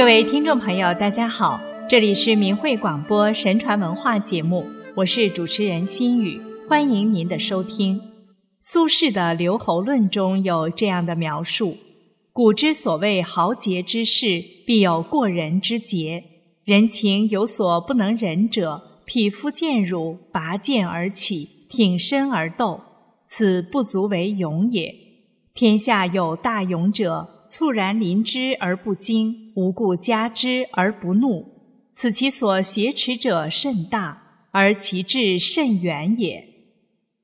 各位听众朋友，大家好，这里是明慧广播神传文化节目，我是主持人心雨，欢迎您的收听。苏轼的《留侯论》中有这样的描述：“古之所谓豪杰之士，必有过人之节。人情有所不能忍者，匹夫见辱，拔剑而起，挺身而斗，此不足为勇也。天下有大勇者。”猝然临之而不惊，无故加之而不怒，此其所挟持者甚大，而其志甚远也。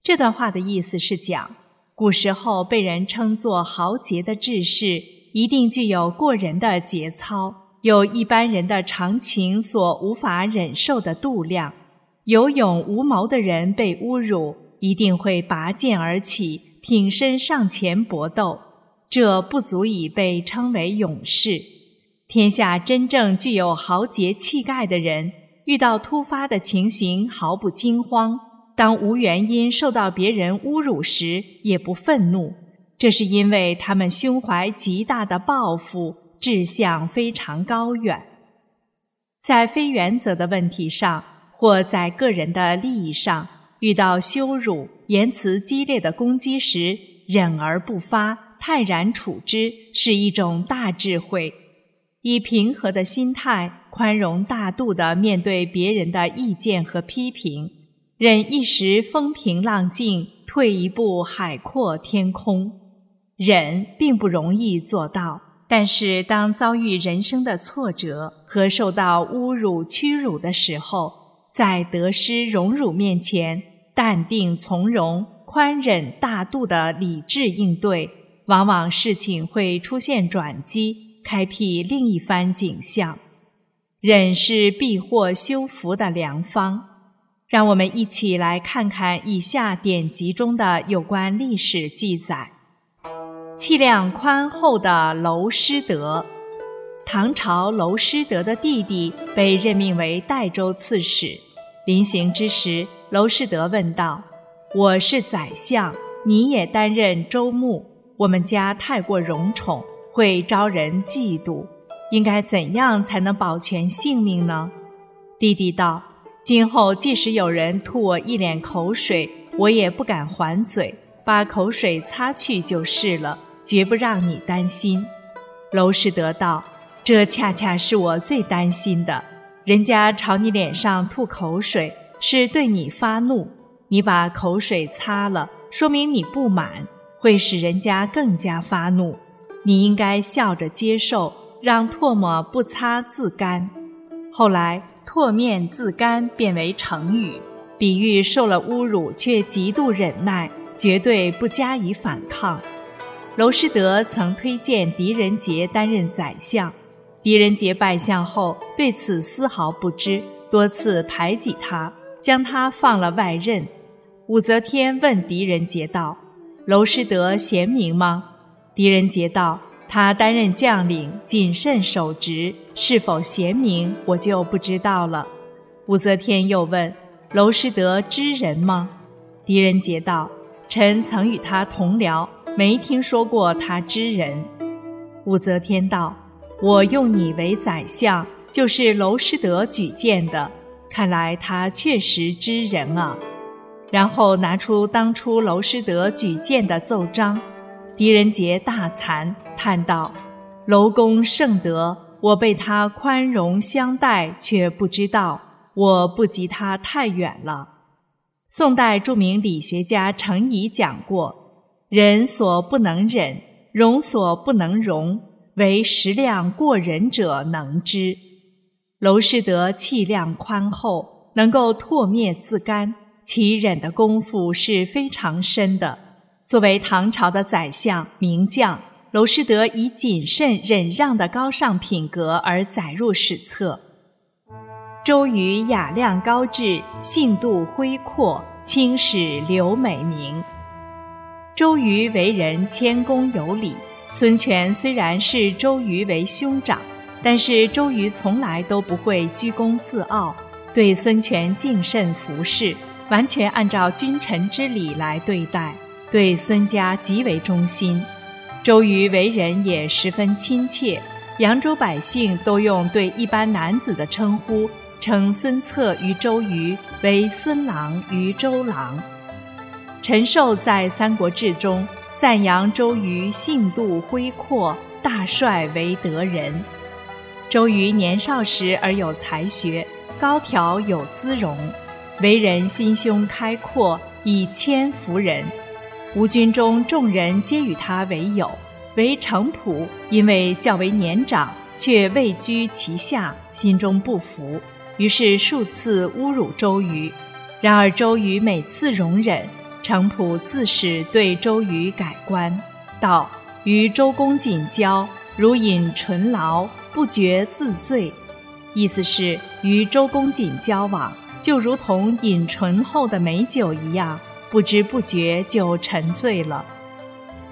这段话的意思是讲，古时候被人称作豪杰的志士，一定具有过人的节操，有一般人的常情所无法忍受的度量。有勇无谋的人被侮辱，一定会拔剑而起，挺身上前搏斗。这不足以被称为勇士。天下真正具有豪杰气概的人，遇到突发的情形毫不惊慌；当无原因受到别人侮辱时，也不愤怒。这是因为他们胸怀极大的抱负，志向非常高远。在非原则的问题上，或在个人的利益上，遇到羞辱、言辞激烈的攻击时，忍而不发。泰然处之是一种大智慧，以平和的心态、宽容大度地面对别人的意见和批评，忍一时风平浪静，退一步海阔天空。忍并不容易做到，但是当遭遇人生的挫折和受到侮辱屈辱的时候，在得失荣辱面前，淡定从容、宽忍大度的理智应对。往往事情会出现转机，开辟另一番景象。忍是避祸修福的良方。让我们一起来看看以下典籍中的有关历史记载：气量宽厚的娄师德，唐朝娄师德的弟弟被任命为代州刺史。临行之时，娄师德问道：“我是宰相，你也担任州牧。”我们家太过荣宠，会招人嫉妒，应该怎样才能保全性命呢？弟弟道：“今后即使有人吐我一脸口水，我也不敢还嘴，把口水擦去就是了，绝不让你担心。”娄师德道：“这恰恰是我最担心的。人家朝你脸上吐口水，是对你发怒，你把口水擦了，说明你不满。”会使人家更加发怒，你应该笑着接受，让唾沫不擦自干。后来“唾面自干”变为成语，比喻受了侮辱却极度忍耐，绝对不加以反抗。娄师德曾推荐狄仁杰担任宰相，狄仁杰拜相后对此丝毫不知，多次排挤他，将他放了外任。武则天问狄仁杰道。娄师德贤明吗？狄仁杰道：“他担任将领，谨慎守职，是否贤明，我就不知道了。”武则天又问：“娄师德知人吗？”狄仁杰道：“臣曾与他同僚，没听说过他知人。”武则天道：“我用你为宰相，就是娄师德举荐的，看来他确实知人啊。”然后拿出当初娄师德举荐的奏章，狄仁杰大惭，叹道：“娄公圣德，我被他宽容相待，却不知道我不及他太远了。”宋代著名理学家程颐讲过：“人所不能忍，容所不能容，唯食量过人者能之。”娄师德气量宽厚，能够唾灭自干。其忍的功夫是非常深的。作为唐朝的宰相名将，娄师德以谨慎忍让的高尚品格而载入史册。周瑜雅量高致，性度恢阔，青史留美名。周瑜为人谦恭有礼，孙权虽然视周瑜为兄长，但是周瑜从来都不会居功自傲，对孙权敬慎服侍。完全按照君臣之礼来对待，对孙家极为忠心。周瑜为人也十分亲切，扬州百姓都用对一般男子的称呼，称孙策与周瑜为孙郎与周郎。陈寿在《三国志》中赞扬周瑜性度恢阔，大帅为德人。周瑜年少时而有才学，高挑有姿容，为人心胸开阔，以谦服人。吴军中众人皆与他为友，唯程普因为较为年长，却位居其下，心中不服，于是数次侮辱周瑜。然而周瑜每次容忍。程普自始对周瑜改观，道：“与周公瑾交，如饮醇醪，不觉自醉。”意思是与周公瑾交往，就如同饮醇厚的美酒一样，不知不觉就沉醉了。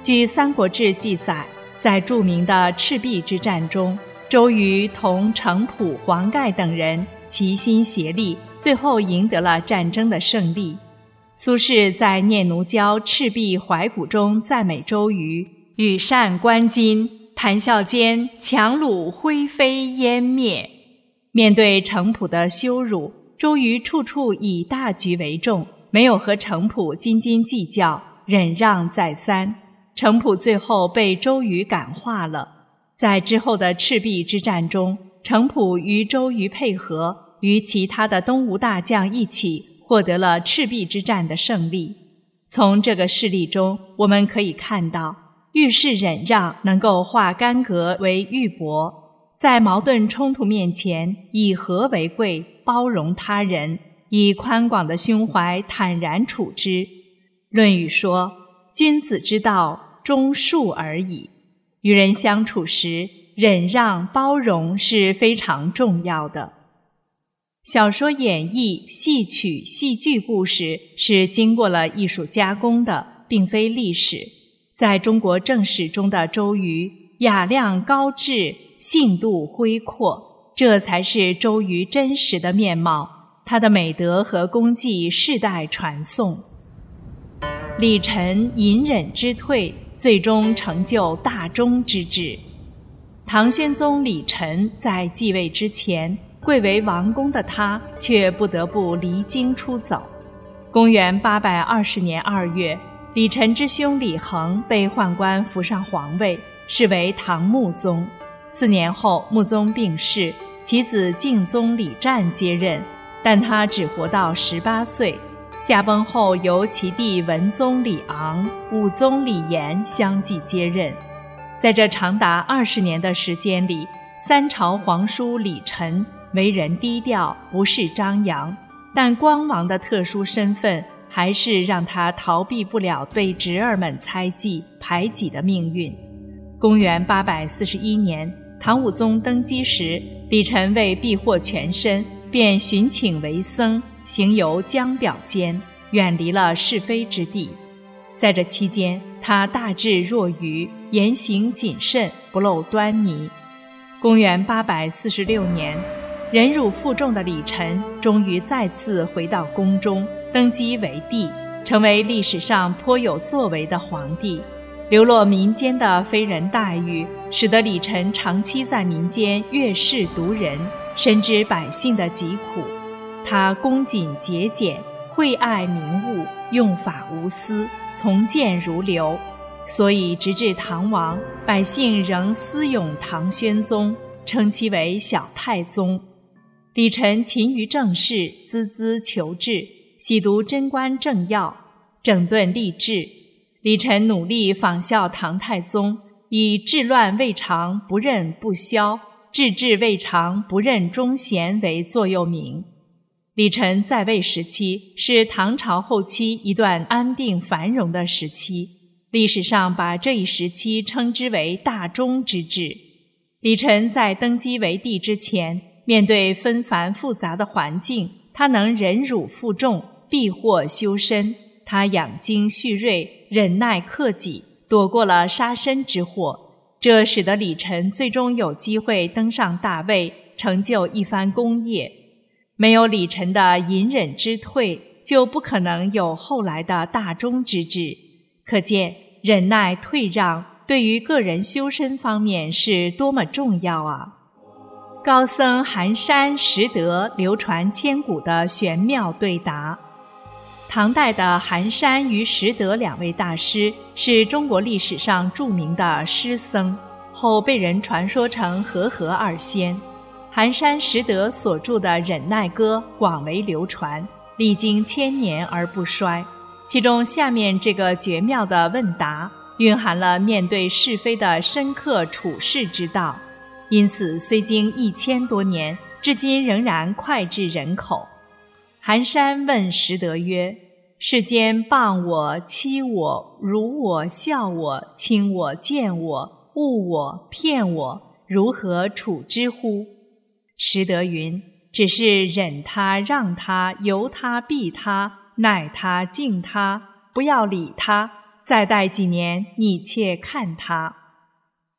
据《三国志》记载，在著名的赤壁之战中，周瑜同程普、黄盖等人齐心协力，最后赢得了战争的胜利。苏轼在《念奴娇·赤壁怀古》中赞美周瑜：“羽扇纶巾，谈笑间，樯橹灰飞烟灭。”面对程普的羞辱，周瑜处处以大局为重，没有和程普斤斤计较，忍让再三。程普最后被周瑜感化了。在之后的赤壁之战中，程普与周瑜配合，与其他的东吴大将一起。获得了赤壁之战的胜利。从这个事例中，我们可以看到，遇事忍让能够化干戈为玉帛，在矛盾冲突面前以和为贵，包容他人，以宽广的胸怀坦然处之。《论语》说：“君子之道，忠恕而已。”与人相处时，忍让包容是非常重要的。小说演绎、戏曲、戏剧故事是经过了艺术加工的，并非历史。在中国正史中的周瑜，雅量高致，性度恢阔，这才是周瑜真实的面貌。他的美德和功绩世代传颂。李忱隐忍之退，最终成就大忠之治。唐宣宗李忱在继位之前。贵为王公的他，却不得不离京出走。公元八百二十年二月，李忱之兄李恒被宦官扶上皇位，是为唐穆宗。四年后，穆宗病逝，其子敬宗李湛接任，但他只活到十八岁。驾崩后，由其弟文宗李昂、武宗李炎相继接任。在这长达二十年的时间里，三朝皇叔李晨。为人低调，不是张扬，但光王的特殊身份还是让他逃避不了被侄儿们猜忌排挤的命运。公元八百四十一年，唐武宗登基时，李晨为避祸全身，便寻请为僧，行游江表间，远离了是非之地。在这期间，他大智若愚，言行谨慎，不露端倪。公元八百四十六年。忍辱负重的李忱终于再次回到宫中，登基为帝，成为历史上颇有作为的皇帝。流落民间的非人待遇，使得李忱长期在民间阅世读人，深知百姓的疾苦。他恭谨节俭，惠爱民物，用法无私，从谏如流。所以直至唐王，百姓仍思咏唐宣宗，称其为小太宗。李晨勤于政事，孜孜求治，喜读贞观政要，整顿吏治。李晨努力仿效唐太宗，以治乱未尝不任不消，治治未尝不任忠贤为座右铭。李忱在位时期是唐朝后期一段安定繁荣的时期，历史上把这一时期称之为大中之治。李晨在登基为帝之前。面对纷繁复杂的环境，他能忍辱负重、避祸修身。他养精蓄锐、忍耐克己，躲过了杀身之祸。这使得李晨最终有机会登上大位，成就一番功业。没有李晨的隐忍之退，就不可能有后来的大忠之治。可见，忍耐退让对于个人修身方面是多么重要啊！高僧寒山拾得流传千古的玄妙对答。唐代的寒山与拾得两位大师是中国历史上著名的诗僧，后被人传说成和合二仙。寒山拾得所著的《忍耐歌》广为流传，历经千年而不衰。其中下面这个绝妙的问答，蕴含了面对是非的深刻处世之道，因此虽经一千多年，至今仍然脍炙人口。寒山问拾得曰：“世间谤我、欺我、辱我、笑我、轻我、贱我、误我、骗我，如何处之乎？”拾得云：“只是忍他、让他、由他、避他、耐他、敬他，不要理他。再待几年，你且看他。”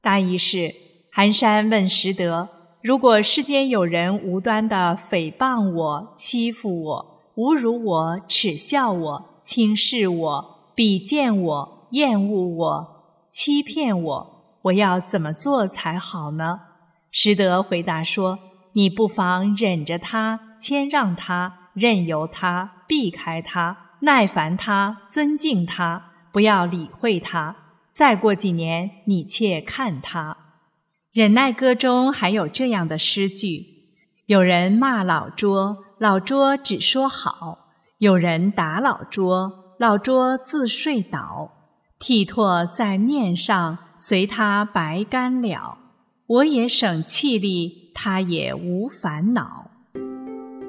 大意是：寒山问拾得：“如果世间有人无端的诽谤我、欺负我、侮辱我、耻笑我、轻视我、鄙贱我、厌恶我、欺骗我，我要怎么做才好呢？”拾得回答说。你不妨忍着他，谦让他，任由他，避开他，耐烦他，尊敬他，不要理会他。再过几年，你且看他。忍耐歌中还有这样的诗句：有人骂老拙，老拙只说好；有人打老拙，老拙自睡倒。剃拓在面上，随他白干了。我也省气力。他也无烦恼。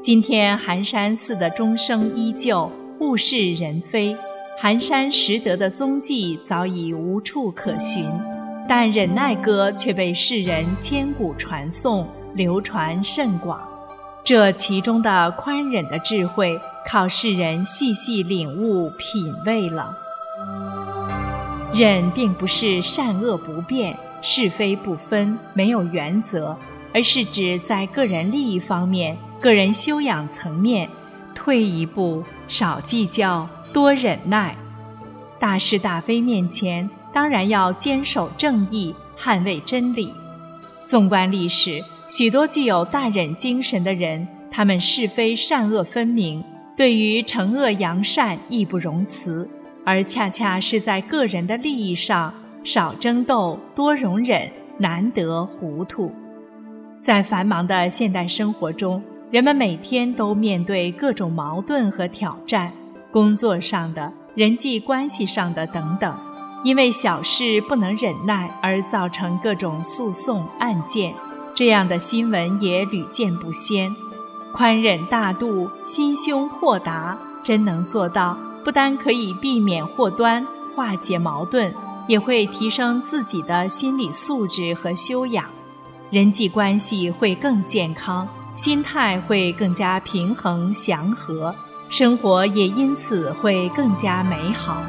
今天寒山寺的钟声依旧，物是人非，寒山拾得的踪迹早已无处可寻，但忍耐歌却被世人千古传颂，流传甚广。这其中的宽忍的智慧，靠世人细细领悟品味了。忍并不是善恶不变、是非不分、没有原则。而是指在个人利益方面、个人修养层面，退一步，少计较，多忍耐。大是大非面前，当然要坚守正义，捍卫真理。纵观历史，许多具有大忍精神的人，他们是非善恶分明，对于惩恶扬善义不容辞，而恰恰是在个人的利益上，少争斗，多容忍，难得糊涂。在繁忙的现代生活中，人们每天都面对各种矛盾和挑战，工作上的、人际关系上的等等，因为小事不能忍耐而造成各种诉讼案件，这样的新闻也屡见不鲜。宽忍大度、心胸豁达，真能做到，不单可以避免祸端、化解矛盾，也会提升自己的心理素质和修养。人际关系会更健康，心态会更加平衡祥和，生活也因此会更加美好。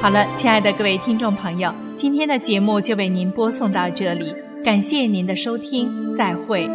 好了，亲爱的各位听众朋友，今天的节目就为您播送到这里，感谢您的收听，再会。